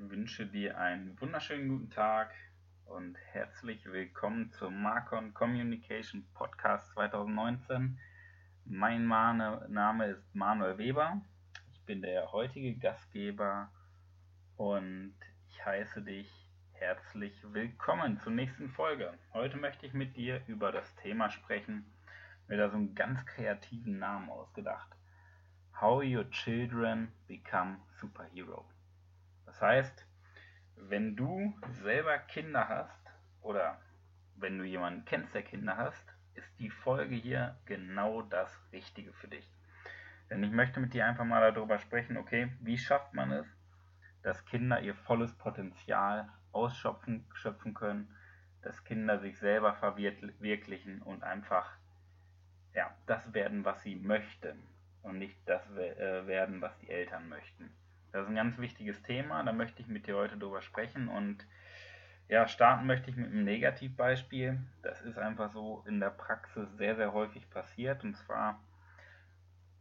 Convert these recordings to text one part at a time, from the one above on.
wünsche dir einen wunderschönen guten Tag und herzlich willkommen zum Marcon Communication Podcast 2019. Mein Name ist Manuel Weber. Ich bin der heutige Gastgeber und ich heiße dich herzlich willkommen zur nächsten Folge. Heute möchte ich mit dir über das Thema sprechen, mir da so einen ganz kreativen Namen ausgedacht. How Your Children Become Superhero. Das heißt, wenn du selber Kinder hast oder wenn du jemanden kennst, der Kinder hast, ist die Folge hier genau das Richtige für dich. Denn ich möchte mit dir einfach mal darüber sprechen, okay, wie schafft man es, dass Kinder ihr volles Potenzial ausschöpfen schöpfen können, dass Kinder sich selber verwirklichen und einfach ja, das werden, was sie möchten und nicht das äh, werden, was die Eltern möchten. Das ist ein ganz wichtiges Thema, da möchte ich mit dir heute drüber sprechen und ja, starten möchte ich mit einem Negativbeispiel. Das ist einfach so in der Praxis sehr, sehr häufig passiert und zwar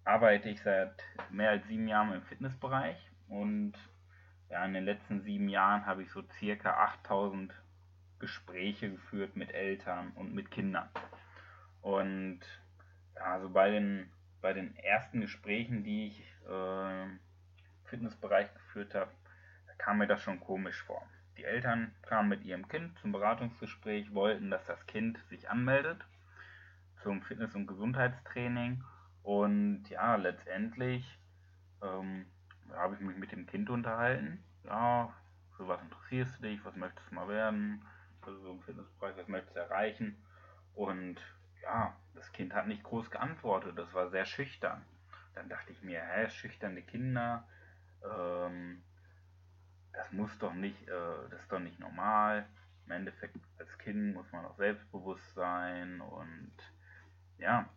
arbeite ich seit mehr als sieben Jahren im Fitnessbereich und ja, in den letzten sieben Jahren habe ich so circa 8000 Gespräche geführt mit Eltern und mit Kindern. Und ja, also bei den, bei den ersten Gesprächen, die ich äh, Fitnessbereich geführt habe, da kam mir das schon komisch vor. Die Eltern kamen mit ihrem Kind zum Beratungsgespräch, wollten, dass das Kind sich anmeldet zum Fitness- und Gesundheitstraining. Und ja, letztendlich ähm, habe ich mich mit dem Kind unterhalten. Ja, für was interessierst du dich, was möchtest du mal werden, also so im Fitnessbereich, was möchtest du erreichen. Und ja, das Kind hat nicht groß geantwortet, das war sehr schüchtern. Dann dachte ich mir, hä, schüchterne Kinder, ähm, das muss doch nicht, äh, das ist doch nicht normal. Im Endeffekt als Kind muss man auch selbstbewusst sein und ja,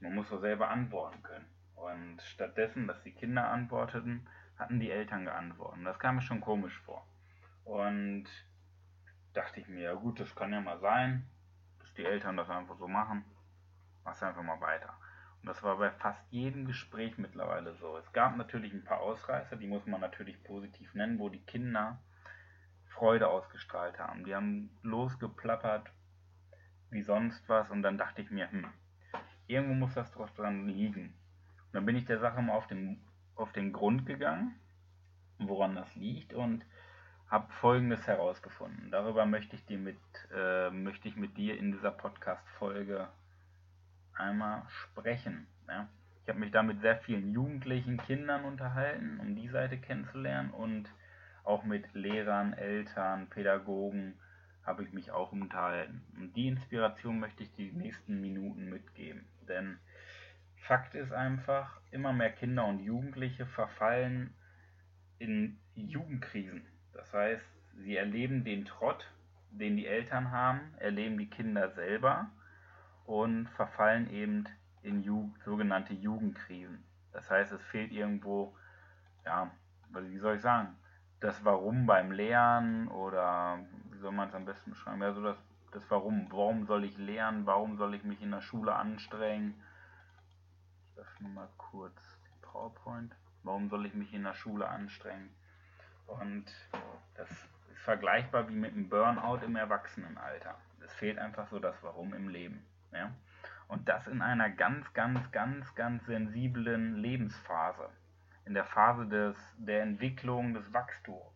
man muss doch selber antworten können. Und stattdessen, dass die Kinder antworteten, hatten die Eltern geantwortet. Das kam mir schon komisch vor. Und dachte ich mir, ja gut, das kann ja mal sein, dass die Eltern das einfach so machen. Mach's einfach mal weiter. Und das war bei fast jedem Gespräch mittlerweile so. Es gab natürlich ein paar Ausreißer, die muss man natürlich positiv nennen, wo die Kinder Freude ausgestrahlt haben. Die haben losgeplappert wie sonst was und dann dachte ich mir, hm, irgendwo muss das doch dran liegen. Und dann bin ich der Sache mal auf den, auf den Grund gegangen, woran das liegt und habe Folgendes herausgefunden. Darüber möchte ich, dir mit, äh, möchte ich mit dir in dieser Podcast-Folge einmal sprechen. Ja. Ich habe mich da mit sehr vielen jugendlichen Kindern unterhalten, um die Seite kennenzulernen und auch mit Lehrern, Eltern, Pädagogen habe ich mich auch unterhalten. Und die Inspiration möchte ich die nächsten Minuten mitgeben. Denn Fakt ist einfach, immer mehr Kinder und Jugendliche verfallen in Jugendkrisen. Das heißt, sie erleben den Trott, den die Eltern haben, erleben die Kinder selber und verfallen eben in Jugend, sogenannte Jugendkrisen. Das heißt, es fehlt irgendwo, ja, wie soll ich sagen, das Warum beim Lernen oder wie soll man es am besten beschreiben? Ja, so das, das Warum. Warum soll ich lernen? Warum soll ich mich in der Schule anstrengen? Ich öffne mal kurz die PowerPoint. Warum soll ich mich in der Schule anstrengen? Und das ist vergleichbar wie mit einem Burnout im Erwachsenenalter. Es fehlt einfach so das Warum im Leben. Ja? Und das in einer ganz, ganz, ganz, ganz sensiblen Lebensphase. In der Phase des, der Entwicklung, des Wachstums.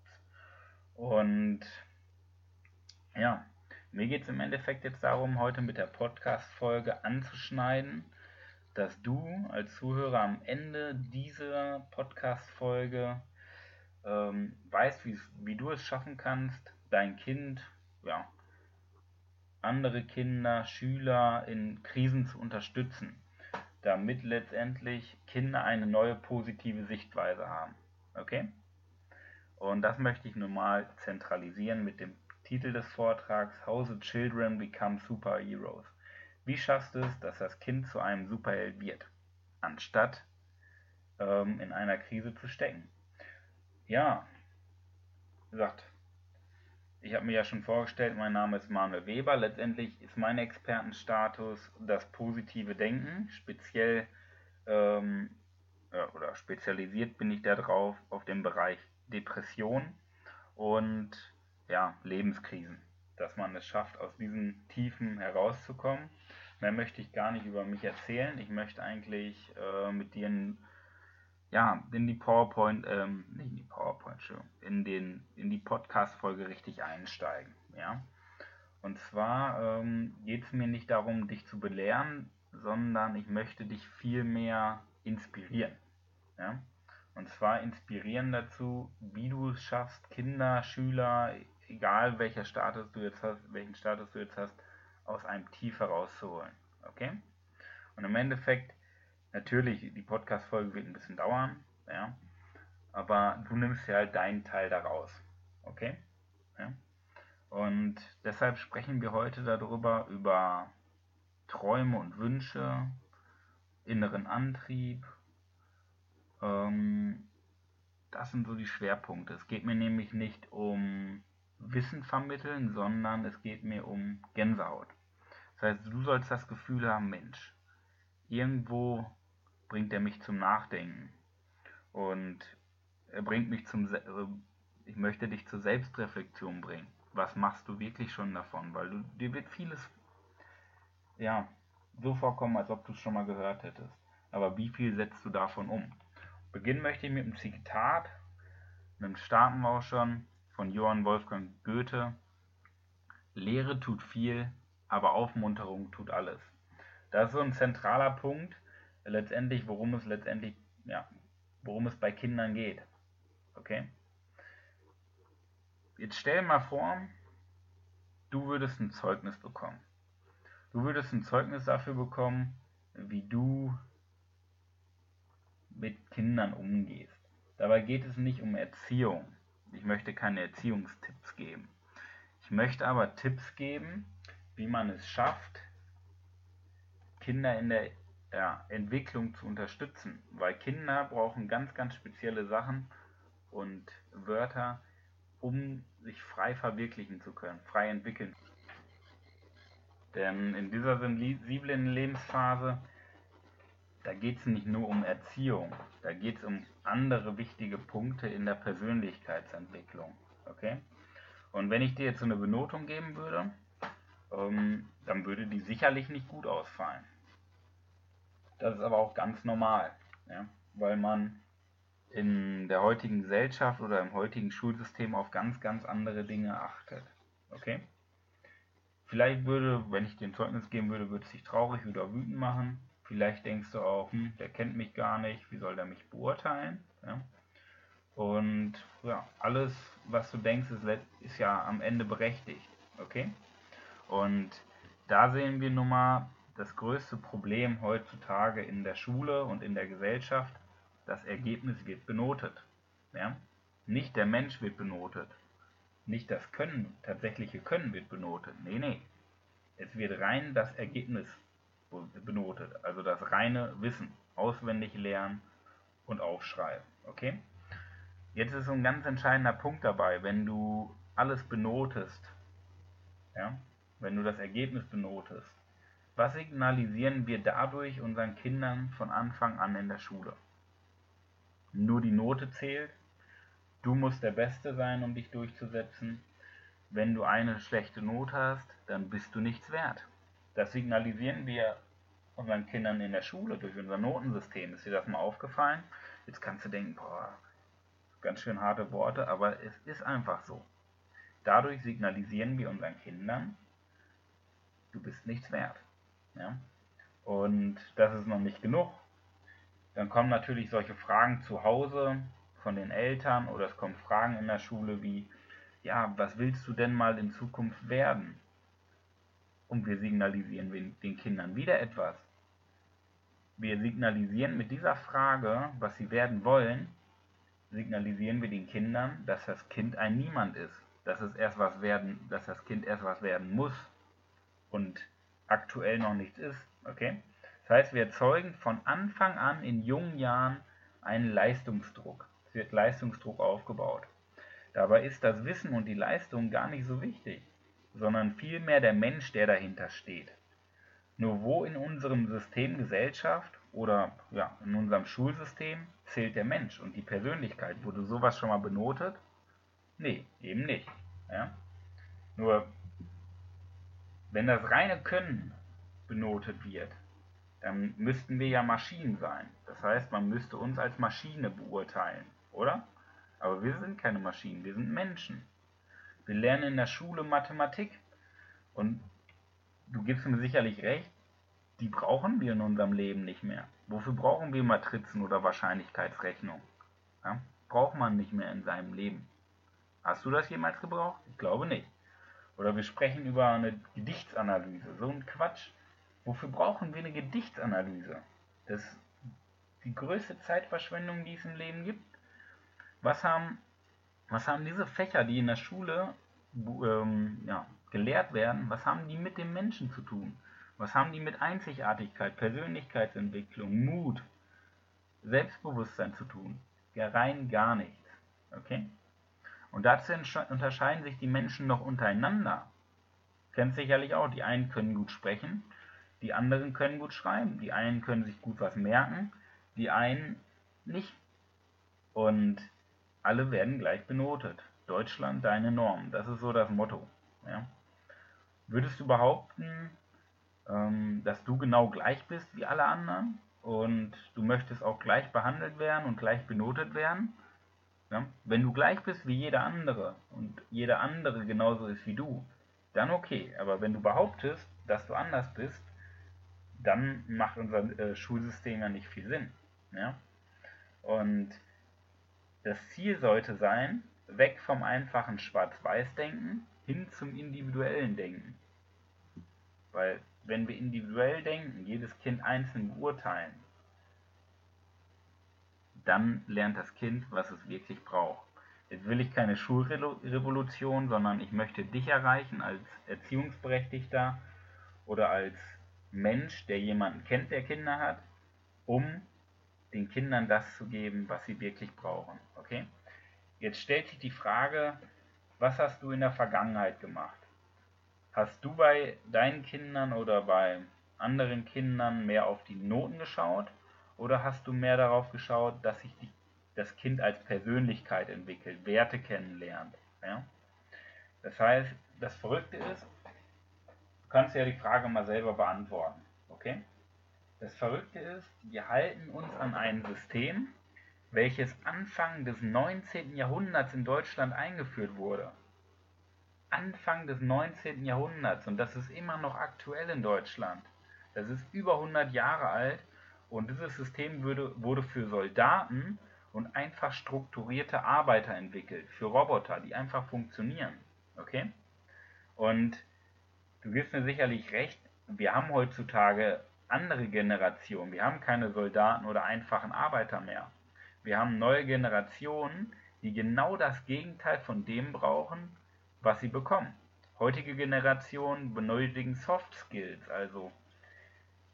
Und ja, mir geht es im Endeffekt jetzt darum, heute mit der Podcast-Folge anzuschneiden, dass du als Zuhörer am Ende dieser Podcast-Folge ähm, weißt, wie du es schaffen kannst, dein Kind ja, andere Kinder, Schüler in Krisen zu unterstützen, damit letztendlich Kinder eine neue positive Sichtweise haben. Okay? Und das möchte ich nun mal zentralisieren mit dem Titel des Vortrags How the Children Become Superheroes. Wie schaffst du es, dass das Kind zu einem Superheld wird, anstatt ähm, in einer Krise zu stecken? Ja, wie gesagt, ich habe mir ja schon vorgestellt, mein Name ist Manuel Weber. Letztendlich ist mein Expertenstatus das positive Denken. Speziell ähm, oder spezialisiert bin ich darauf auf den Bereich Depression und ja, Lebenskrisen. Dass man es schafft, aus diesen Tiefen herauszukommen. Mehr möchte ich gar nicht über mich erzählen. Ich möchte eigentlich äh, mit dir in, ja, in die PowerPoint, ähm, nicht in die PowerPoint, in, den, in die Podcast-Folge richtig einsteigen. Ja? Und zwar ähm, geht es mir nicht darum, dich zu belehren, sondern ich möchte dich vielmehr inspirieren. Ja? Und zwar inspirieren dazu, wie du es schaffst, Kinder, Schüler, egal welcher Status du jetzt hast, welchen Status du jetzt hast, aus einem Tief herauszuholen. Okay? Und im Endeffekt, natürlich, die Podcast-Folge wird ein bisschen dauern, ja, aber du nimmst ja halt deinen Teil daraus. Okay? Ja? Und deshalb sprechen wir heute darüber, über Träume und Wünsche, inneren Antrieb. Ähm, das sind so die Schwerpunkte. Es geht mir nämlich nicht um Wissen vermitteln, sondern es geht mir um Gänsehaut. Das heißt, du sollst das Gefühl haben, Mensch, irgendwo bringt er mich zum Nachdenken. Und er bringt mich zum, ich möchte dich zur Selbstreflexion bringen. Was machst du wirklich schon davon? Weil du, dir wird vieles, ja, so vorkommen, als ob du es schon mal gehört hättest. Aber wie viel setzt du davon um? Beginnen möchte ich mit einem Zitat, einem starten wir auch schon, von Johann Wolfgang Goethe. Lehre tut viel, aber Aufmunterung tut alles. Das ist so ein zentraler Punkt, letztendlich, worum es letztendlich, ja, worum es bei Kindern geht. Okay? Jetzt stell mal vor, du würdest ein Zeugnis bekommen. Du würdest ein Zeugnis dafür bekommen, wie du mit Kindern umgehst. Dabei geht es nicht um Erziehung. Ich möchte keine Erziehungstipps geben. Ich möchte aber Tipps geben, wie man es schafft, Kinder in der ja, Entwicklung zu unterstützen. Weil Kinder brauchen ganz, ganz spezielle Sachen und Wörter, um sich frei verwirklichen zu können, frei entwickeln. Denn in dieser sensiblen Lebensphase, da geht es nicht nur um Erziehung, da geht es um andere wichtige Punkte in der Persönlichkeitsentwicklung. Okay? Und wenn ich dir jetzt so eine Benotung geben würde, ähm, dann würde die sicherlich nicht gut ausfallen. Das ist aber auch ganz normal, ja? weil man in der heutigen Gesellschaft oder im heutigen Schulsystem auf ganz, ganz andere Dinge achtet. Okay? Vielleicht würde, wenn ich dir ein Zeugnis geben würde, würde es dich traurig oder wütend machen. Vielleicht denkst du auch, hm, der kennt mich gar nicht, wie soll der mich beurteilen? Ja? Und ja, alles, was du denkst, ist, ist ja am Ende berechtigt. Okay? Und da sehen wir nun mal das größte Problem heutzutage in der Schule und in der Gesellschaft das Ergebnis wird benotet. Ja? Nicht der Mensch wird benotet. Nicht das Können, tatsächliche Können wird benotet. Nee, nee. Es wird rein das Ergebnis benotet. Also das reine Wissen. Auswendig lernen und aufschreiben. Okay? Jetzt ist so ein ganz entscheidender Punkt dabei, wenn du alles benotest, ja, wenn du das Ergebnis benotest, was signalisieren wir dadurch unseren Kindern von Anfang an in der Schule? nur die Note zählt. Du musst der Beste sein, um dich durchzusetzen. Wenn du eine schlechte Note hast, dann bist du nichts wert. Das signalisieren wir unseren Kindern in der Schule durch unser Notensystem. Ist dir das mal aufgefallen? Jetzt kannst du denken, boah, ganz schön harte Worte, aber es ist einfach so. Dadurch signalisieren wir unseren Kindern, du bist nichts wert. Ja? Und das ist noch nicht genug. Dann kommen natürlich solche Fragen zu Hause von den Eltern oder es kommen Fragen in der Schule wie, ja, was willst du denn mal in Zukunft werden? Und wir signalisieren den Kindern wieder etwas. Wir signalisieren mit dieser Frage, was sie werden wollen, signalisieren wir den Kindern, dass das Kind ein Niemand ist, dass es erst was werden, dass das Kind erst was werden muss und aktuell noch nichts ist, okay? Das heißt, wir erzeugen von Anfang an in jungen Jahren einen Leistungsdruck. Es wird Leistungsdruck aufgebaut. Dabei ist das Wissen und die Leistung gar nicht so wichtig, sondern vielmehr der Mensch, der dahinter steht. Nur wo in unserem System Gesellschaft oder ja, in unserem Schulsystem zählt der Mensch und die Persönlichkeit. Wurde sowas schon mal benotet? Nee, eben nicht. Ja? Nur, wenn das reine Können benotet wird, dann müssten wir ja Maschinen sein. Das heißt, man müsste uns als Maschine beurteilen, oder? Aber wir sind keine Maschinen, wir sind Menschen. Wir lernen in der Schule Mathematik und du gibst mir sicherlich recht, die brauchen wir in unserem Leben nicht mehr. Wofür brauchen wir Matrizen oder Wahrscheinlichkeitsrechnung? Ja? Braucht man nicht mehr in seinem Leben. Hast du das jemals gebraucht? Ich glaube nicht. Oder wir sprechen über eine Gedichtsanalyse. So ein Quatsch. Wofür brauchen wir eine Gedichtsanalyse? Das ist die größte Zeitverschwendung, die es im Leben gibt. Was haben, was haben diese Fächer, die in der Schule ähm, ja, gelehrt werden, was haben die mit dem Menschen zu tun? Was haben die mit Einzigartigkeit, Persönlichkeitsentwicklung, Mut, Selbstbewusstsein zu tun? Ja, rein gar nichts. Okay? Und dazu unterscheiden sich die Menschen noch untereinander. Kennt sicherlich auch, die einen können gut sprechen, die anderen können gut schreiben, die einen können sich gut was merken, die einen nicht. Und alle werden gleich benotet. Deutschland, deine Norm. Das ist so das Motto. Ja. Würdest du behaupten, ähm, dass du genau gleich bist wie alle anderen und du möchtest auch gleich behandelt werden und gleich benotet werden? Ja? Wenn du gleich bist wie jeder andere und jeder andere genauso ist wie du, dann okay. Aber wenn du behauptest, dass du anders bist, dann macht unser äh, Schulsystem ja nicht viel Sinn. Ja? Und das Ziel sollte sein, weg vom einfachen Schwarz-Weiß-Denken hin zum individuellen Denken. Weil wenn wir individuell denken, jedes Kind einzeln beurteilen, dann lernt das Kind, was es wirklich braucht. Jetzt will ich keine Schulrevolution, sondern ich möchte dich erreichen als Erziehungsberechtigter oder als Mensch, der jemanden kennt, der Kinder hat, um den Kindern das zu geben, was sie wirklich brauchen. Okay? Jetzt stellt sich die Frage, was hast du in der Vergangenheit gemacht? Hast du bei deinen Kindern oder bei anderen Kindern mehr auf die Noten geschaut oder hast du mehr darauf geschaut, dass sich die, das Kind als Persönlichkeit entwickelt, Werte kennenlernt? Ja? Das heißt, das Verrückte ist, du kannst ja die Frage mal selber beantworten. Okay? Das Verrückte ist, wir halten uns an ein System, welches Anfang des 19. Jahrhunderts in Deutschland eingeführt wurde. Anfang des 19. Jahrhunderts und das ist immer noch aktuell in Deutschland. Das ist über 100 Jahre alt und dieses System würde, wurde für Soldaten und einfach strukturierte Arbeiter entwickelt, für Roboter, die einfach funktionieren. Okay? Und du gibst mir sicherlich recht, wir haben heutzutage andere Generationen. Wir haben keine Soldaten oder einfachen Arbeiter mehr. Wir haben neue Generationen, die genau das Gegenteil von dem brauchen, was sie bekommen. Heutige Generationen benötigen Soft Skills, also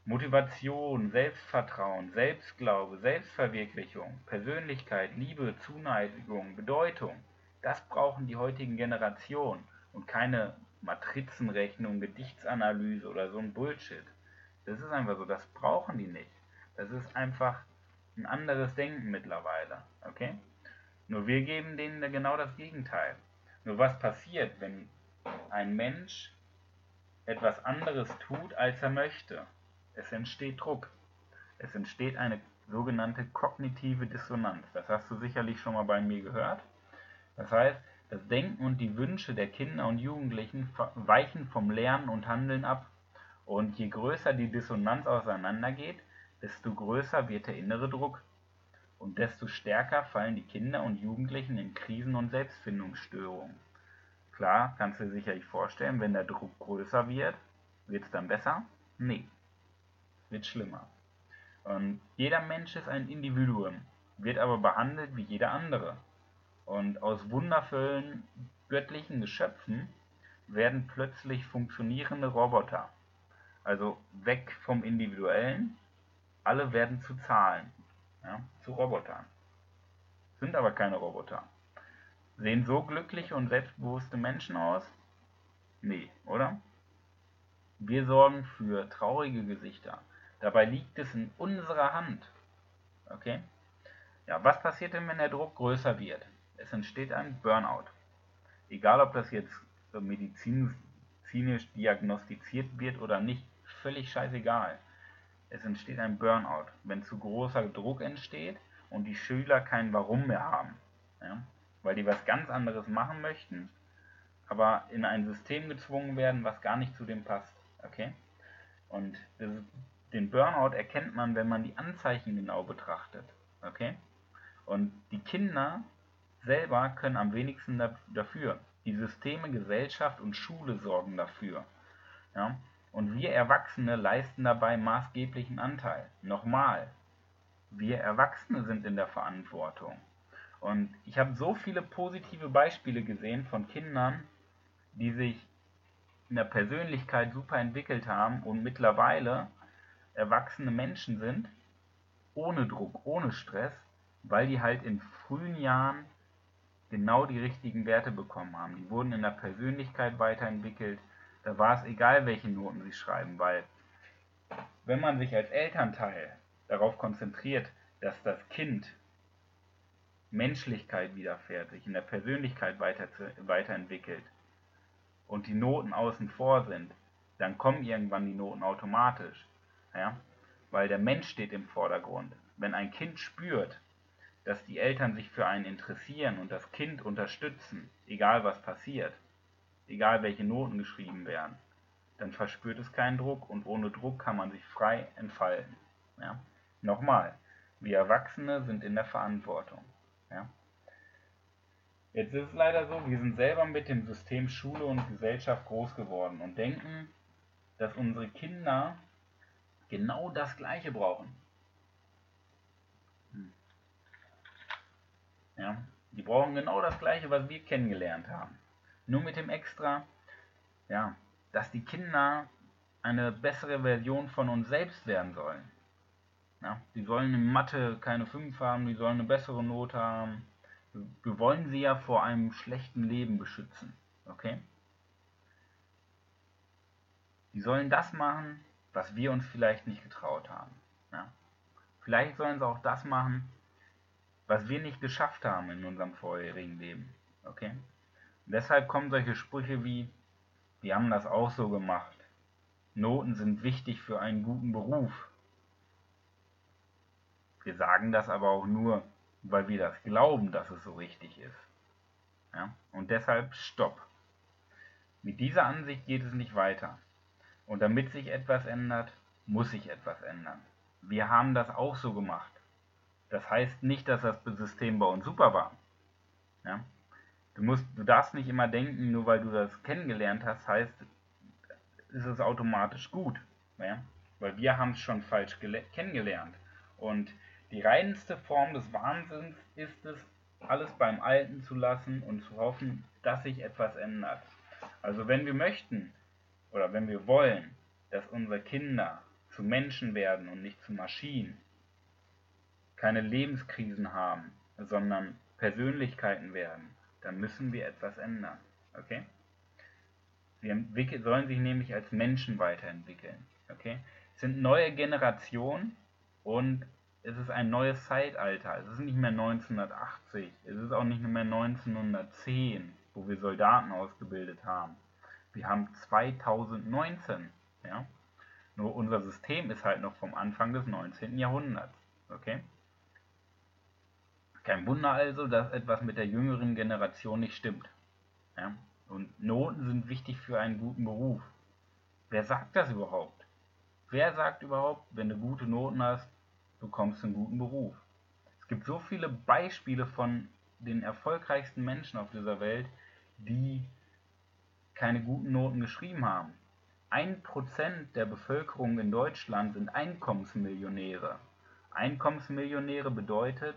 Motivation, Selbstvertrauen, Selbstglaube, Selbstverwirklichung, Persönlichkeit, Liebe, Zuneigung, Bedeutung. Das brauchen die heutigen Generationen und keine Matrizenrechnung, Gedichtsanalyse oder so ein Bullshit. Das ist einfach so, das brauchen die nicht. Das ist einfach ein anderes Denken mittlerweile. Okay? Nur wir geben denen genau das Gegenteil. Nur was passiert, wenn ein Mensch etwas anderes tut, als er möchte? Es entsteht Druck. Es entsteht eine sogenannte kognitive Dissonanz. Das hast du sicherlich schon mal bei mir gehört. Das heißt, das Denken und die Wünsche der Kinder und Jugendlichen weichen vom Lernen und Handeln ab. Und je größer die Dissonanz auseinandergeht, desto größer wird der innere Druck. Und desto stärker fallen die Kinder und Jugendlichen in Krisen und Selbstfindungsstörungen. Klar, kannst du dir sicherlich vorstellen, wenn der Druck größer wird, wird es dann besser? Nee wird schlimmer. Und jeder Mensch ist ein Individuum, wird aber behandelt wie jeder andere. Und aus wundervollen göttlichen Geschöpfen werden plötzlich funktionierende Roboter. Also weg vom Individuellen, alle werden zu Zahlen, ja, zu Robotern. Sind aber keine Roboter. Sehen so glückliche und selbstbewusste Menschen aus? Nee, oder? Wir sorgen für traurige Gesichter, Dabei liegt es in unserer Hand. Okay? Ja, was passiert denn, wenn der Druck größer wird? Es entsteht ein Burnout. egal ob das jetzt medizinisch diagnostiziert wird oder nicht, völlig scheißegal. Es entsteht ein Burnout, wenn zu großer Druck entsteht und die Schüler kein Warum mehr haben. Ja? Weil die was ganz anderes machen möchten, aber in ein System gezwungen werden, was gar nicht zu dem passt. Okay? Und das, den Burnout erkennt man, wenn man die Anzeichen genau betrachtet. Okay? Und die Kinder selber können am wenigsten dafür. Die Systeme, Gesellschaft und Schule sorgen dafür. Ja? Und wir Erwachsene leisten dabei maßgeblichen Anteil. Nochmal, wir Erwachsene sind in der Verantwortung. Und ich habe so viele positive Beispiele gesehen von Kindern, die sich in der Persönlichkeit super entwickelt haben und mittlerweile erwachsene Menschen sind, ohne Druck, ohne Stress, weil die halt in frühen Jahren genau die richtigen Werte bekommen haben. Die wurden in der Persönlichkeit weiterentwickelt. Da war es egal, welche Noten sie schreiben, weil wenn man sich als Elternteil darauf konzentriert, dass das Kind Menschlichkeit widerfährt, sich in der Persönlichkeit weiter, weiterentwickelt und die Noten außen vor sind, dann kommen irgendwann die Noten automatisch. Ja? Weil der Mensch steht im Vordergrund. Wenn ein Kind spürt, dass die Eltern sich für einen interessieren und das Kind unterstützen, egal was passiert, egal welche Noten geschrieben werden, dann verspürt es keinen Druck und ohne Druck kann man sich frei entfalten. Ja? Nochmal, wir Erwachsene sind in der Verantwortung. Ja? Jetzt ist es leider so, wir sind selber mit dem System Schule und Gesellschaft groß geworden und denken, dass unsere Kinder genau das Gleiche brauchen. Hm. Ja, die brauchen genau das Gleiche, was wir kennengelernt haben. Nur mit dem Extra, ja, dass die Kinder eine bessere Version von uns selbst werden sollen. Ja, die sollen in Mathe keine 5 haben, die sollen eine bessere Note haben. Wir wollen sie ja vor einem schlechten Leben beschützen. Okay? Die sollen das machen, was wir uns vielleicht nicht getraut haben. Ja? Vielleicht sollen sie auch das machen, was wir nicht geschafft haben in unserem vorherigen Leben. Okay? Und deshalb kommen solche Sprüche wie, wir haben das auch so gemacht. Noten sind wichtig für einen guten Beruf. Wir sagen das aber auch nur, weil wir das glauben, dass es so richtig ist. Ja? Und deshalb Stopp. Mit dieser Ansicht geht es nicht weiter. Und damit sich etwas ändert, muss sich etwas ändern. Wir haben das auch so gemacht. Das heißt nicht, dass das System bei uns super war. Ja? Du, musst, du darfst nicht immer denken, nur weil du das kennengelernt hast, heißt, ist es automatisch gut. Ja? Weil wir haben es schon falsch kennengelernt. Und die reinste Form des Wahnsinns ist es, alles beim Alten zu lassen und zu hoffen, dass sich etwas ändert. Also wenn wir möchten oder wenn wir wollen, dass unsere Kinder zu Menschen werden und nicht zu Maschinen, keine Lebenskrisen haben, sondern Persönlichkeiten werden, dann müssen wir etwas ändern. Okay? Sie sollen sich nämlich als Menschen weiterentwickeln. Okay? Es sind neue Generationen und es ist ein neues Zeitalter. Es ist nicht mehr 1980, es ist auch nicht mehr 1910, wo wir Soldaten ausgebildet haben. Wir haben 2019. Ja? Nur unser System ist halt noch vom Anfang des 19. Jahrhunderts. Okay? Kein Wunder also, dass etwas mit der jüngeren Generation nicht stimmt. Ja? Und Noten sind wichtig für einen guten Beruf. Wer sagt das überhaupt? Wer sagt überhaupt, wenn du gute Noten hast, bekommst du einen guten Beruf. Es gibt so viele Beispiele von den erfolgreichsten Menschen auf dieser Welt, die keine guten Noten geschrieben haben. Ein Prozent der Bevölkerung in Deutschland sind Einkommensmillionäre. Einkommensmillionäre bedeutet,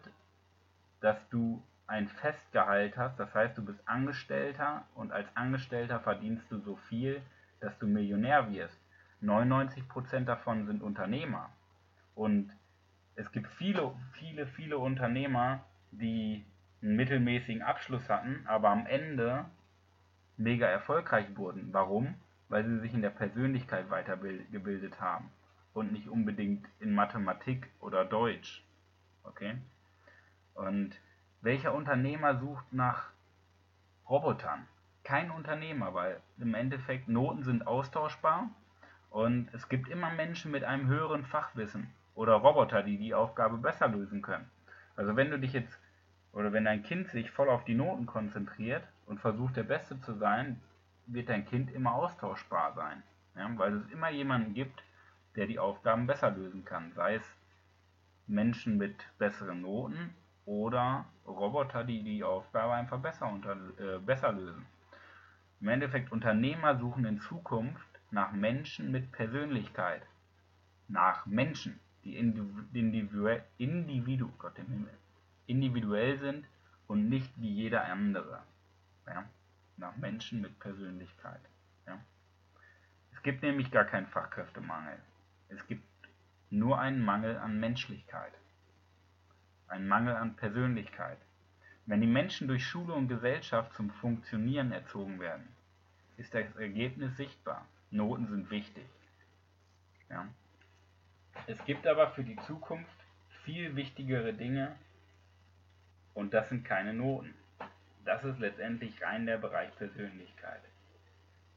dass du ein Festgehalt hast, das heißt, du bist Angestellter und als Angestellter verdienst du so viel, dass du Millionär wirst. 99% davon sind Unternehmer. Und es gibt viele, viele, viele Unternehmer, die einen mittelmäßigen Abschluss hatten, aber am Ende mega erfolgreich wurden. Warum? Weil sie sich in der Persönlichkeit weitergebildet haben und nicht unbedingt in Mathematik oder Deutsch. Okay? Und welcher Unternehmer sucht nach Robotern? kein Unternehmer, weil im Endeffekt Noten sind austauschbar und es gibt immer Menschen mit einem höheren Fachwissen oder Roboter, die die Aufgabe besser lösen können. Also wenn du dich jetzt oder wenn dein Kind sich voll auf die Noten konzentriert und versucht der Beste zu sein, wird dein Kind immer austauschbar sein, ja, weil es immer jemanden gibt, der die Aufgaben besser lösen kann, sei es Menschen mit besseren Noten oder Roboter, die die Aufgabe einfach besser, unter, äh, besser lösen. Im Endeffekt, Unternehmer suchen in Zukunft nach Menschen mit Persönlichkeit. Nach Menschen, die individuell, individu, Gott individuell sind und nicht wie jeder andere. Ja? Nach Menschen mit Persönlichkeit. Ja? Es gibt nämlich gar keinen Fachkräftemangel. Es gibt nur einen Mangel an Menschlichkeit. Ein Mangel an Persönlichkeit. Wenn die Menschen durch Schule und Gesellschaft zum Funktionieren erzogen werden, ist das Ergebnis sichtbar. Noten sind wichtig. Ja. Es gibt aber für die Zukunft viel wichtigere Dinge und das sind keine Noten. Das ist letztendlich rein der Bereich Persönlichkeit.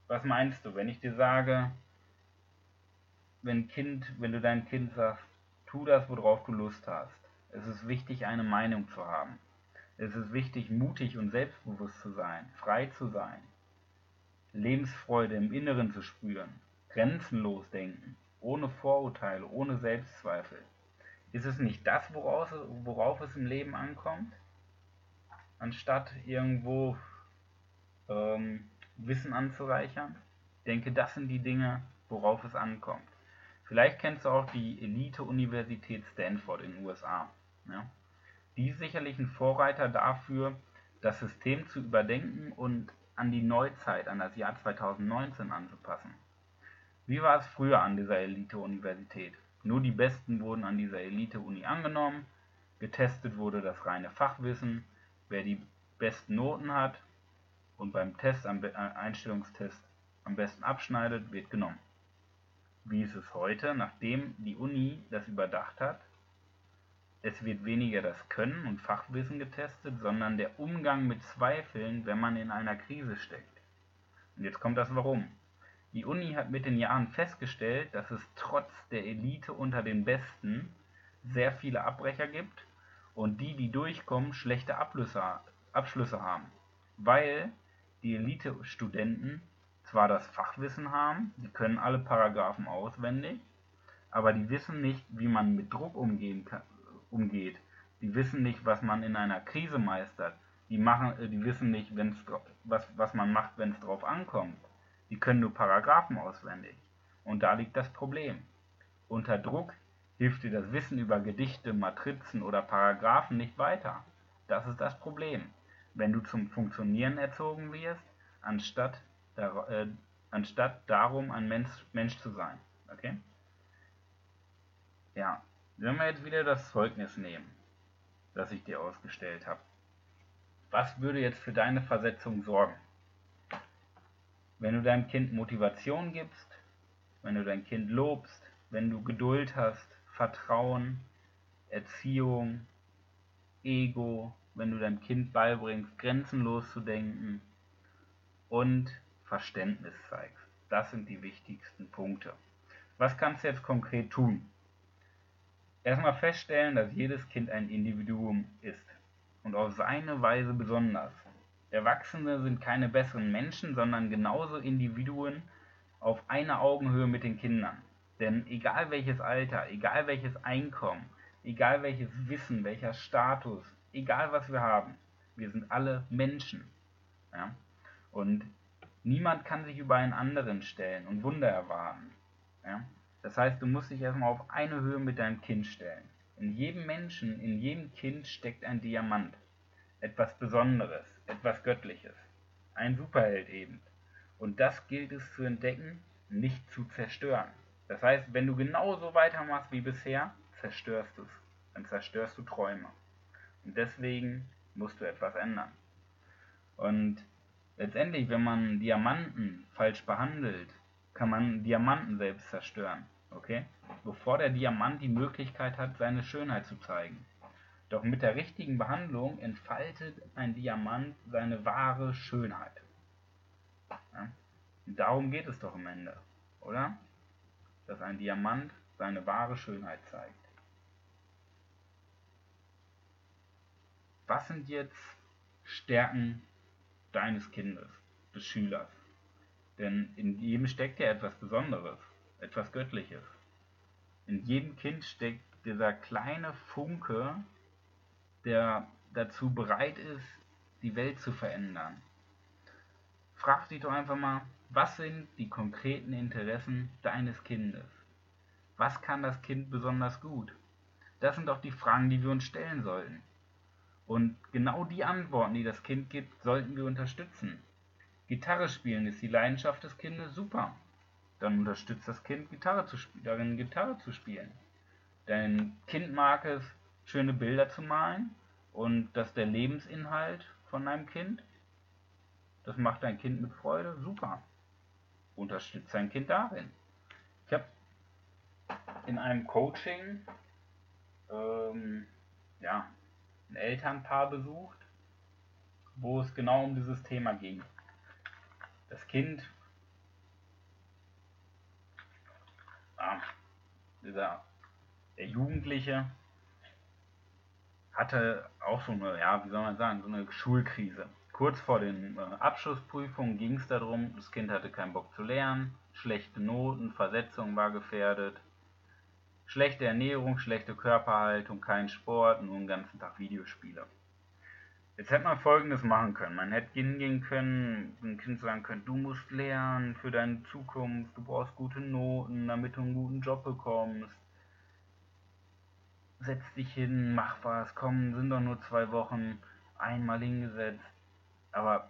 Was meinst du, wenn ich dir sage, wenn Kind, wenn du deinem Kind sagst, tu das, worauf du Lust hast. Es ist wichtig, eine Meinung zu haben. Es ist wichtig, mutig und selbstbewusst zu sein, frei zu sein, Lebensfreude im Inneren zu spüren, grenzenlos denken, ohne Vorurteile, ohne Selbstzweifel. Ist es nicht das, worauf es im Leben ankommt? Anstatt irgendwo ähm, Wissen anzureichern? Ich denke, das sind die Dinge, worauf es ankommt. Vielleicht kennst du auch die Elite-Universität Stanford in den USA. Ja? Die ist sicherlich ein Vorreiter dafür, das System zu überdenken und an die Neuzeit, an das Jahr 2019 anzupassen. Wie war es früher an dieser Elite-Universität? Nur die Besten wurden an dieser Elite-Uni angenommen, getestet wurde das reine Fachwissen, wer die besten Noten hat und beim Test, am äh, Einstellungstest am besten abschneidet, wird genommen. Wie ist es heute, nachdem die Uni das überdacht hat, es wird weniger das Können und Fachwissen getestet, sondern der Umgang mit Zweifeln, wenn man in einer Krise steckt. Und jetzt kommt das Warum. Die Uni hat mit den Jahren festgestellt, dass es trotz der Elite unter den Besten sehr viele Abbrecher gibt und die, die durchkommen, schlechte Abschlüsse, haben. Weil die Elite-Studenten zwar das Fachwissen haben, die können alle Paragraphen auswendig, aber die wissen nicht, wie man mit Druck umgehen kann, umgeht. Die wissen nicht, was man in einer Krise meistert. Die, machen, äh, die wissen nicht, wenn's, was, was man macht, wenn es drauf ankommt. Die können nur Paragraphen auswendig. Und da liegt das Problem. Unter Druck hilft dir das Wissen über Gedichte, Matrizen oder Paragraphen nicht weiter. Das ist das Problem. Wenn du zum Funktionieren erzogen wirst, anstatt, dar, äh, anstatt darum ein Mensch, Mensch zu sein. Okay? Ja, wenn wir jetzt wieder das Zeugnis nehmen, das ich dir ausgestellt habe, was würde jetzt für deine Versetzung sorgen? Wenn du deinem Kind Motivation gibst, wenn du dein Kind lobst, wenn du Geduld hast, Vertrauen, Erziehung, Ego, wenn du deinem Kind beibringst, grenzenlos zu denken und Verständnis zeigst. Das sind die wichtigsten Punkte. Was kannst du jetzt konkret tun? Erstmal feststellen, dass jedes Kind ein Individuum ist und auf seine Weise besonders. Erwachsene sind keine besseren Menschen, sondern genauso Individuen auf einer Augenhöhe mit den Kindern. Denn egal welches Alter, egal welches Einkommen, egal welches Wissen, welcher Status, egal was wir haben, wir sind alle Menschen. Ja? Und niemand kann sich über einen anderen stellen und Wunder erwarten. Ja? Das heißt, du musst dich erstmal auf eine Höhe mit deinem Kind stellen. In jedem Menschen, in jedem Kind steckt ein Diamant. Etwas Besonderes, etwas Göttliches. Ein Superheld eben. Und das gilt es zu entdecken, nicht zu zerstören. Das heißt, wenn du genauso weitermachst wie bisher, zerstörst du es. Dann zerstörst du Träume. Und deswegen musst du etwas ändern. Und letztendlich, wenn man Diamanten falsch behandelt, kann man Diamanten selbst zerstören, okay? Bevor der Diamant die Möglichkeit hat, seine Schönheit zu zeigen. Doch mit der richtigen Behandlung entfaltet ein Diamant seine wahre Schönheit. Ja? darum geht es doch am Ende, oder? Dass ein Diamant seine wahre Schönheit zeigt. Was sind jetzt Stärken deines Kindes, des Schülers? Denn in jedem steckt ja etwas Besonderes, etwas Göttliches. In jedem Kind steckt dieser kleine Funke, der dazu bereit ist, die Welt zu verändern. Frag dich doch einfach mal, was sind die konkreten Interessen deines Kindes? Was kann das Kind besonders gut? Das sind doch die Fragen, die wir uns stellen sollten. Und genau die Antworten, die das Kind gibt, sollten wir unterstützen. Gitarre spielen ist die Leidenschaft des Kindes super. Dann unterstützt das Kind Gitarre zu darin Gitarre zu spielen. Dein Kind mag es, schöne Bilder zu malen und das ist der Lebensinhalt von deinem Kind. Das macht dein Kind mit Freude, super. Unterstützt dein Kind darin. Ich habe in einem Coaching ähm, ja, ein Elternpaar besucht, wo es genau um dieses Thema ging. Das Kind, ah, dieser, der Jugendliche, hatte auch so eine, ja, wie soll man sagen, so eine Schulkrise. Kurz vor den äh, Abschlussprüfungen ging es darum, das Kind hatte keinen Bock zu lernen, schlechte Noten, Versetzung war gefährdet, schlechte Ernährung, schlechte Körperhaltung, kein Sport, nur den ganzen Tag Videospiele. Jetzt hätte man folgendes machen können. Man hätte hingehen können, dem Kind sagen können, du musst lernen für deine Zukunft, du brauchst gute Noten, damit du einen guten Job bekommst setz dich hin, mach was, komm, sind doch nur zwei Wochen, einmal hingesetzt. Aber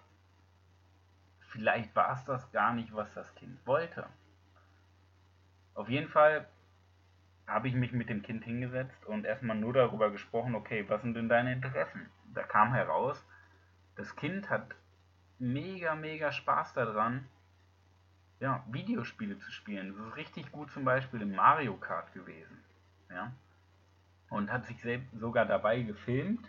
vielleicht war es das gar nicht, was das Kind wollte. Auf jeden Fall habe ich mich mit dem Kind hingesetzt und erstmal nur darüber gesprochen, okay, was sind denn deine Interessen? Da kam heraus, das Kind hat mega, mega Spaß daran, ja, Videospiele zu spielen. Das ist richtig gut zum Beispiel im Mario Kart gewesen. Ja und hat sich selbst sogar dabei gefilmt,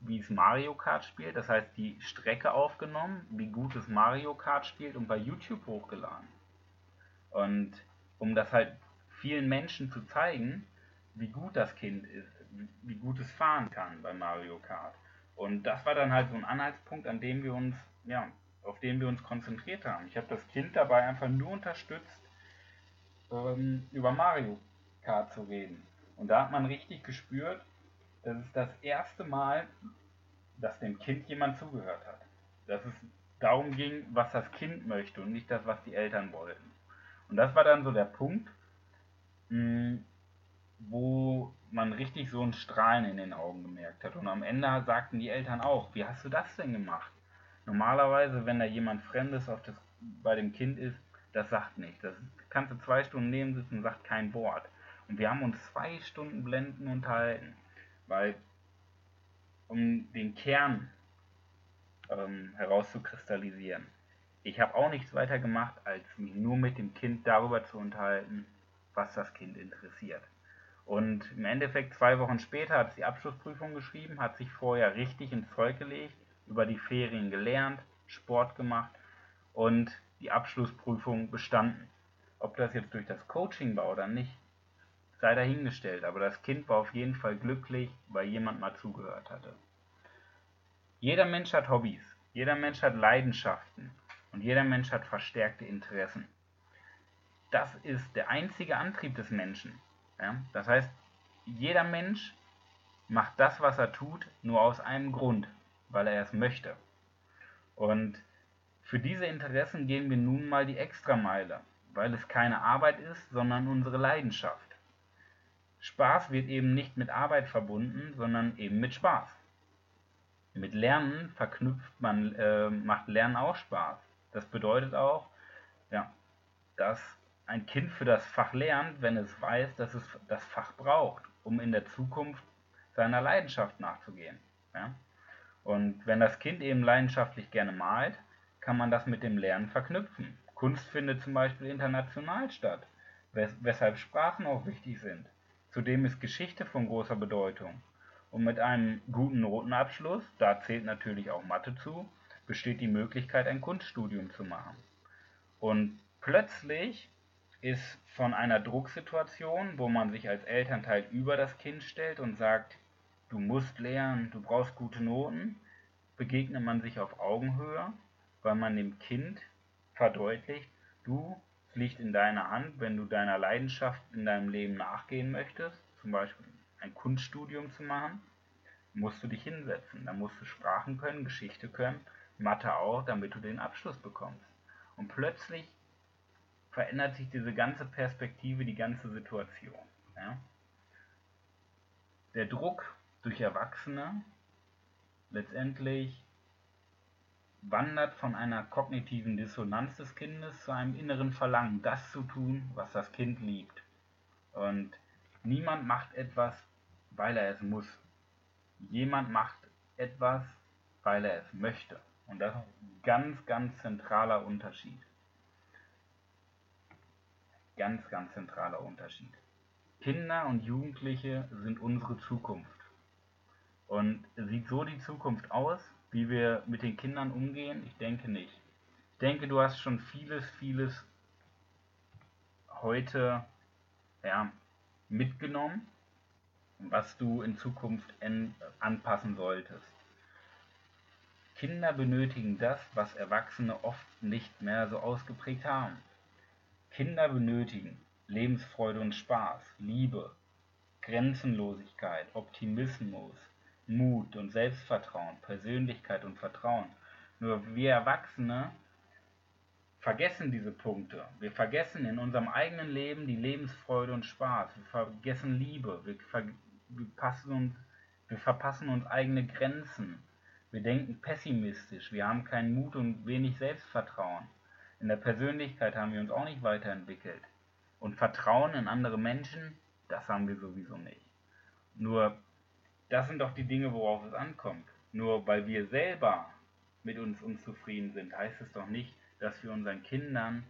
wie es Mario Kart spielt. Das heißt, die Strecke aufgenommen, wie gut es Mario Kart spielt und bei YouTube hochgeladen. Und um das halt vielen Menschen zu zeigen, wie gut das Kind ist, wie gut es fahren kann bei Mario Kart. Und das war dann halt so ein Anhaltspunkt, an dem wir uns, ja, auf den wir uns konzentriert haben. Ich habe das Kind dabei einfach nur unterstützt, ähm, über Mario Kart zu reden. Und da hat man richtig gespürt, dass es das erste Mal, dass dem Kind jemand zugehört hat. Dass es darum ging, was das Kind möchte und nicht das, was die Eltern wollten. Und das war dann so der Punkt, hm, wo man richtig so ein Strahlen in den Augen gemerkt hat. Und am Ende sagten die Eltern auch, wie hast du das denn gemacht? Normalerweise, wenn da jemand Fremdes auf das, bei dem Kind ist, das sagt nicht. Das kannst du zwei Stunden neben sitzen und sagt kein Wort. Und wir haben uns zwei Stunden Blenden unterhalten, weil um den Kern ähm, herauszukristallisieren. Ich habe auch nichts weiter gemacht, als mich nur mit dem Kind darüber zu unterhalten, was das Kind interessiert. Und im Endeffekt zwei Wochen später hat sie die Abschlussprüfung geschrieben, hat sich vorher richtig ins Zeug gelegt, über die Ferien gelernt, Sport gemacht und die Abschlussprüfung bestanden. Ob das jetzt durch das Coaching war oder nicht, sei dahingestellt, aber das Kind war auf jeden Fall glücklich, weil jemand mal zugehört hatte. Jeder Mensch hat Hobbys, jeder Mensch hat Leidenschaften und jeder Mensch hat verstärkte Interessen. Das ist der einzige Antrieb des Menschen. Ja? Das heißt, jeder Mensch macht das, was er tut, nur aus einem Grund, weil er es möchte. Und für diese Interessen gehen wir nun mal die Extrameile, weil es keine Arbeit ist, sondern unsere Leidenschaft. Spaß wird eben nicht mit Arbeit verbunden, sondern eben mit Spaß. Mit Lernen verknüpft man, äh, macht Lernen auch Spaß. Das bedeutet auch, ja, dass ein Kind für das Fach lernt, wenn es weiß, dass es das Fach braucht, um in der Zukunft seiner Leidenschaft nachzugehen. Ja? Und wenn das Kind eben leidenschaftlich gerne malt, kann man das mit dem Lernen verknüpfen. Kunst findet zum Beispiel international statt, wes weshalb Sprachen auch wichtig sind. Zudem ist Geschichte von großer Bedeutung. Und mit einem guten Notenabschluss, da zählt natürlich auch Mathe zu, besteht die Möglichkeit, ein Kunststudium zu machen. Und plötzlich ist von einer Drucksituation, wo man sich als Elternteil über das Kind stellt und sagt, du musst lernen, du brauchst gute Noten, begegnet man sich auf Augenhöhe, weil man dem Kind verdeutlicht, du, liegt in deiner Hand, wenn du deiner Leidenschaft in deinem Leben nachgehen möchtest, zum Beispiel ein Kunststudium zu machen, musst du dich hinsetzen. Dann musst du Sprachen können, Geschichte können, Mathe auch, damit du den Abschluss bekommst. Und plötzlich verändert sich diese ganze Perspektive, die ganze Situation. Ja? Der Druck durch Erwachsene letztendlich wandert von einer kognitiven Dissonanz des Kindes zu einem inneren Verlangen, das zu tun, was das Kind liebt. Und niemand macht etwas, weil er es muss. Jemand macht etwas, weil er es möchte. Und das ist ein ganz, ganz zentraler Unterschied. Ganz, ganz zentraler Unterschied. Kinder und Jugendliche sind unsere Zukunft. Und sieht so die Zukunft aus, wie wir mit den Kindern umgehen? Ich denke nicht. Ich denke, du hast schon vieles, vieles heute ja, mitgenommen, was du in Zukunft anpassen solltest. Kinder benötigen das, was Erwachsene oft nicht mehr so ausgeprägt haben. Kinder benötigen Lebensfreude und Spaß, Liebe, Grenzenlosigkeit, Optimismus, Mut und Selbstvertrauen, Persönlichkeit und Vertrauen. Nur wir Erwachsene vergessen diese Punkte. Wir vergessen in unserem eigenen Leben die Lebensfreude und Spaß. Wir vergessen Liebe. Wir, ver wir, uns, wir verpassen uns eigene Grenzen. Wir denken pessimistisch. Wir haben keinen Mut und wenig Selbstvertrauen. In der Persönlichkeit haben wir uns auch nicht weiterentwickelt. Und Vertrauen in andere Menschen, das haben wir sowieso nicht. Nur das sind doch die Dinge, worauf es ankommt. Nur weil wir selber mit uns unzufrieden sind, heißt es doch nicht, dass wir unseren Kindern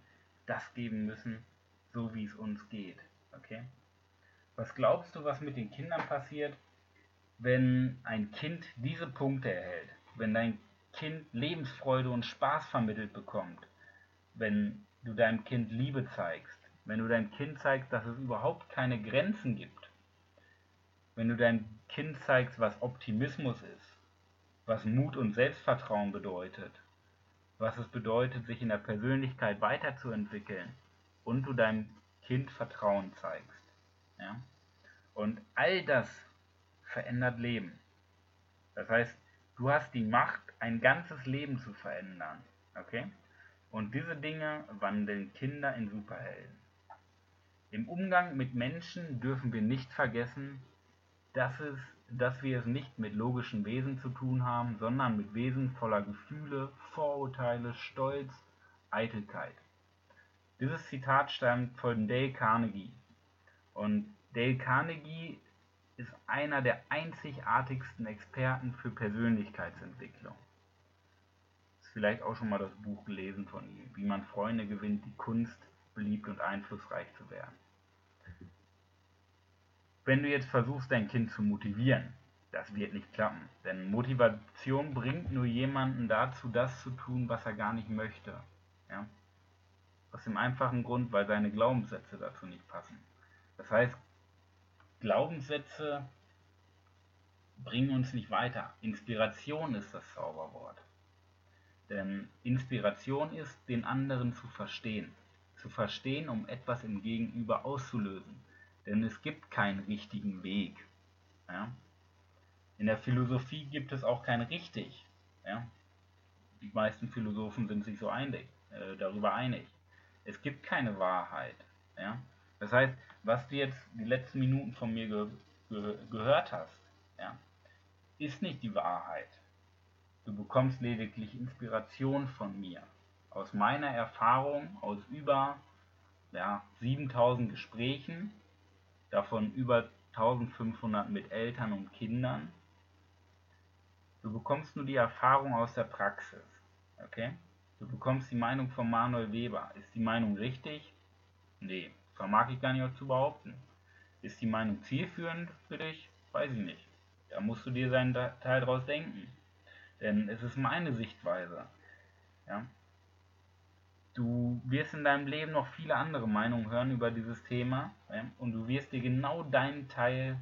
das geben müssen, so wie es uns geht. Okay? Was glaubst du, was mit den Kindern passiert, wenn ein Kind diese Punkte erhält? Wenn dein Kind Lebensfreude und Spaß vermittelt bekommt? Wenn du deinem Kind Liebe zeigst? Wenn du deinem Kind zeigst, dass es überhaupt keine Grenzen gibt? Wenn du deinem Kind zeigst, was Optimismus ist, was Mut und Selbstvertrauen bedeutet, was es bedeutet, sich in der Persönlichkeit weiterzuentwickeln und du deinem Kind Vertrauen zeigst. Ja? Und all das verändert Leben. Das heißt, du hast die Macht, ein ganzes Leben zu verändern. Okay? Und diese Dinge wandeln Kinder in Superhelden. Im Umgang mit Menschen dürfen wir nicht vergessen, dass, es, dass wir es nicht mit logischen Wesen zu tun haben, sondern mit Wesen voller Gefühle, Vorurteile, Stolz, Eitelkeit. Dieses Zitat stammt von Dale Carnegie. Und Dale Carnegie ist einer der einzigartigsten Experten für Persönlichkeitsentwicklung. Ist vielleicht auch schon mal das Buch gelesen von ihm, wie man Freunde gewinnt, die Kunst, beliebt und einflussreich zu werden. Wenn du jetzt versuchst, dein Kind zu motivieren, das wird nicht klappen. Denn Motivation bringt nur jemanden dazu, das zu tun, was er gar nicht möchte. Ja? Aus dem einfachen Grund, weil seine Glaubenssätze dazu nicht passen. Das heißt, Glaubenssätze bringen uns nicht weiter. Inspiration ist das Zauberwort. Denn Inspiration ist, den anderen zu verstehen. Zu verstehen, um etwas im Gegenüber auszulösen. Denn es gibt keinen richtigen Weg. Ja? In der Philosophie gibt es auch kein richtig. Ja? Die meisten Philosophen sind sich so einig, äh, darüber einig. Es gibt keine Wahrheit. Ja? Das heißt, was du jetzt die letzten Minuten von mir ge ge gehört hast, ja, ist nicht die Wahrheit. Du bekommst lediglich Inspiration von mir. Aus meiner Erfahrung, aus über ja, 7000 Gesprächen davon über 1500 mit Eltern und Kindern. Du bekommst nur die Erfahrung aus der Praxis. Okay? Du bekommst die Meinung von Manuel Weber. Ist die Meinung richtig? Nee, vermag ich gar nicht zu behaupten. Ist die Meinung zielführend für dich? Weiß ich nicht. Da musst du dir seinen Teil draus denken. Denn es ist meine Sichtweise. Ja? Du wirst in deinem Leben noch viele andere Meinungen hören über dieses Thema und du wirst dir genau deinen Teil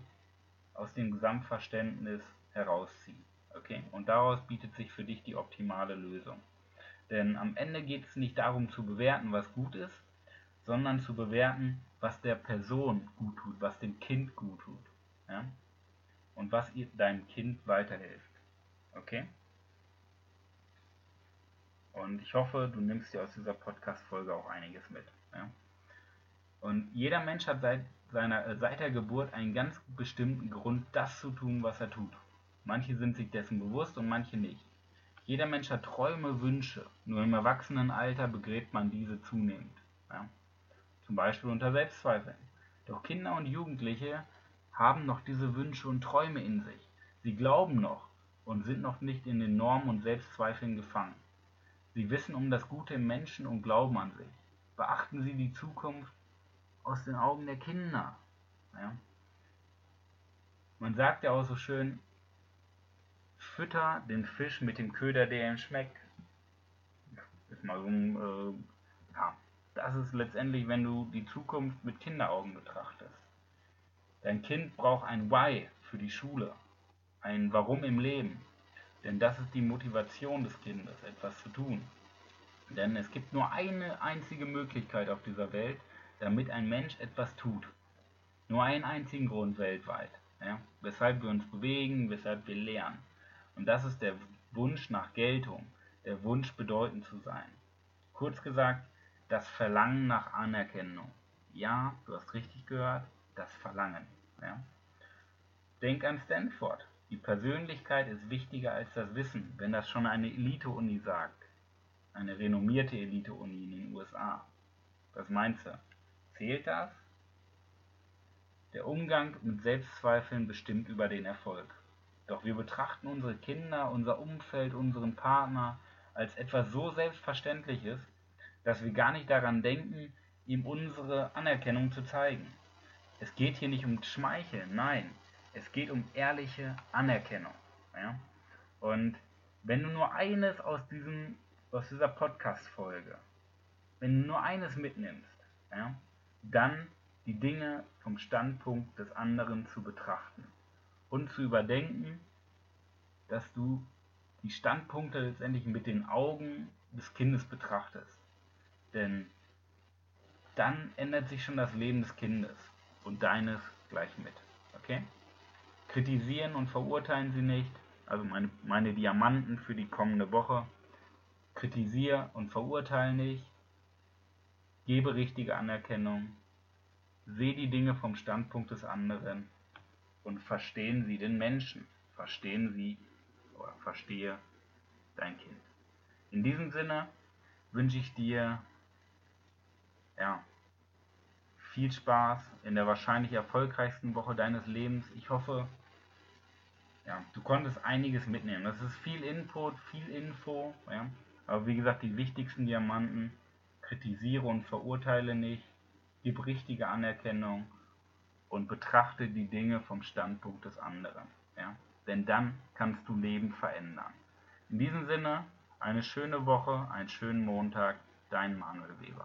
aus dem Gesamtverständnis herausziehen. Okay? Und daraus bietet sich für dich die optimale Lösung. Denn am Ende geht es nicht darum zu bewerten, was gut ist, sondern zu bewerten, was der Person gut tut, was dem Kind gut tut. Ja? Und was ihr, deinem Kind weiterhilft. Okay? Und ich hoffe, du nimmst dir aus dieser Podcast-Folge auch einiges mit. Ja? Und jeder Mensch hat seit, seiner, äh, seit der Geburt einen ganz bestimmten Grund, das zu tun, was er tut. Manche sind sich dessen bewusst und manche nicht. Jeder Mensch hat Träume, Wünsche, nur im Erwachsenenalter begräbt man diese zunehmend. Ja? Zum Beispiel unter Selbstzweifeln. Doch Kinder und Jugendliche haben noch diese Wünsche und Träume in sich. Sie glauben noch und sind noch nicht in den Normen und Selbstzweifeln gefangen. Sie wissen um das Gute im Menschen und glauben an sich. Beachten Sie die Zukunft aus den Augen der Kinder. Ja? Man sagt ja auch so schön, Fütter den Fisch mit dem Köder, der ihm schmeckt. Ist mal so ein, äh, ja, das ist letztendlich, wenn du die Zukunft mit Kinderaugen betrachtest. Dein Kind braucht ein Why für die Schule, ein Warum im Leben, denn das ist die Motivation des Kindes, etwas zu tun. Denn es gibt nur eine einzige Möglichkeit auf dieser Welt, damit ein Mensch etwas tut. Nur einen einzigen Grund weltweit, ja, weshalb wir uns bewegen, weshalb wir lernen. Und das ist der Wunsch nach Geltung, der Wunsch bedeutend zu sein. Kurz gesagt, das Verlangen nach Anerkennung. Ja, du hast richtig gehört, das Verlangen. Ja. Denk an Stanford. Die Persönlichkeit ist wichtiger als das Wissen, wenn das schon eine Elite-Uni sagt. Eine renommierte Elite-Uni in den USA. Was meinst du? Zählt das? Der Umgang mit Selbstzweifeln bestimmt über den Erfolg. Doch wir betrachten unsere Kinder, unser Umfeld, unseren Partner als etwas so Selbstverständliches, dass wir gar nicht daran denken, ihm unsere Anerkennung zu zeigen. Es geht hier nicht um Schmeicheln, nein, es geht um ehrliche Anerkennung. Ja? Und wenn du nur eines aus, diesem, aus dieser Podcast-Folge, wenn du nur eines mitnimmst, ja, dann die Dinge vom Standpunkt des anderen zu betrachten und zu überdenken, dass du die Standpunkte letztendlich mit den Augen des Kindes betrachtest. Denn dann ändert sich schon das Leben des Kindes und deines gleich mit. Okay? Kritisieren und verurteilen sie nicht, also meine, meine Diamanten für die kommende Woche. Kritisiere und verurteile nicht, gebe richtige Anerkennung, sehe die Dinge vom Standpunkt des anderen und verstehen Sie den Menschen. Verstehen Sie oder verstehe dein Kind. In diesem Sinne wünsche ich dir ja, viel Spaß in der wahrscheinlich erfolgreichsten Woche deines Lebens. Ich hoffe, ja, du konntest einiges mitnehmen. Das ist viel Input, viel Info. Ja. Aber wie gesagt, die wichtigsten Diamanten kritisiere und verurteile nicht, gib richtige Anerkennung und betrachte die Dinge vom Standpunkt des anderen. Ja? Denn dann kannst du Leben verändern. In diesem Sinne, eine schöne Woche, einen schönen Montag, dein Manuel Weber.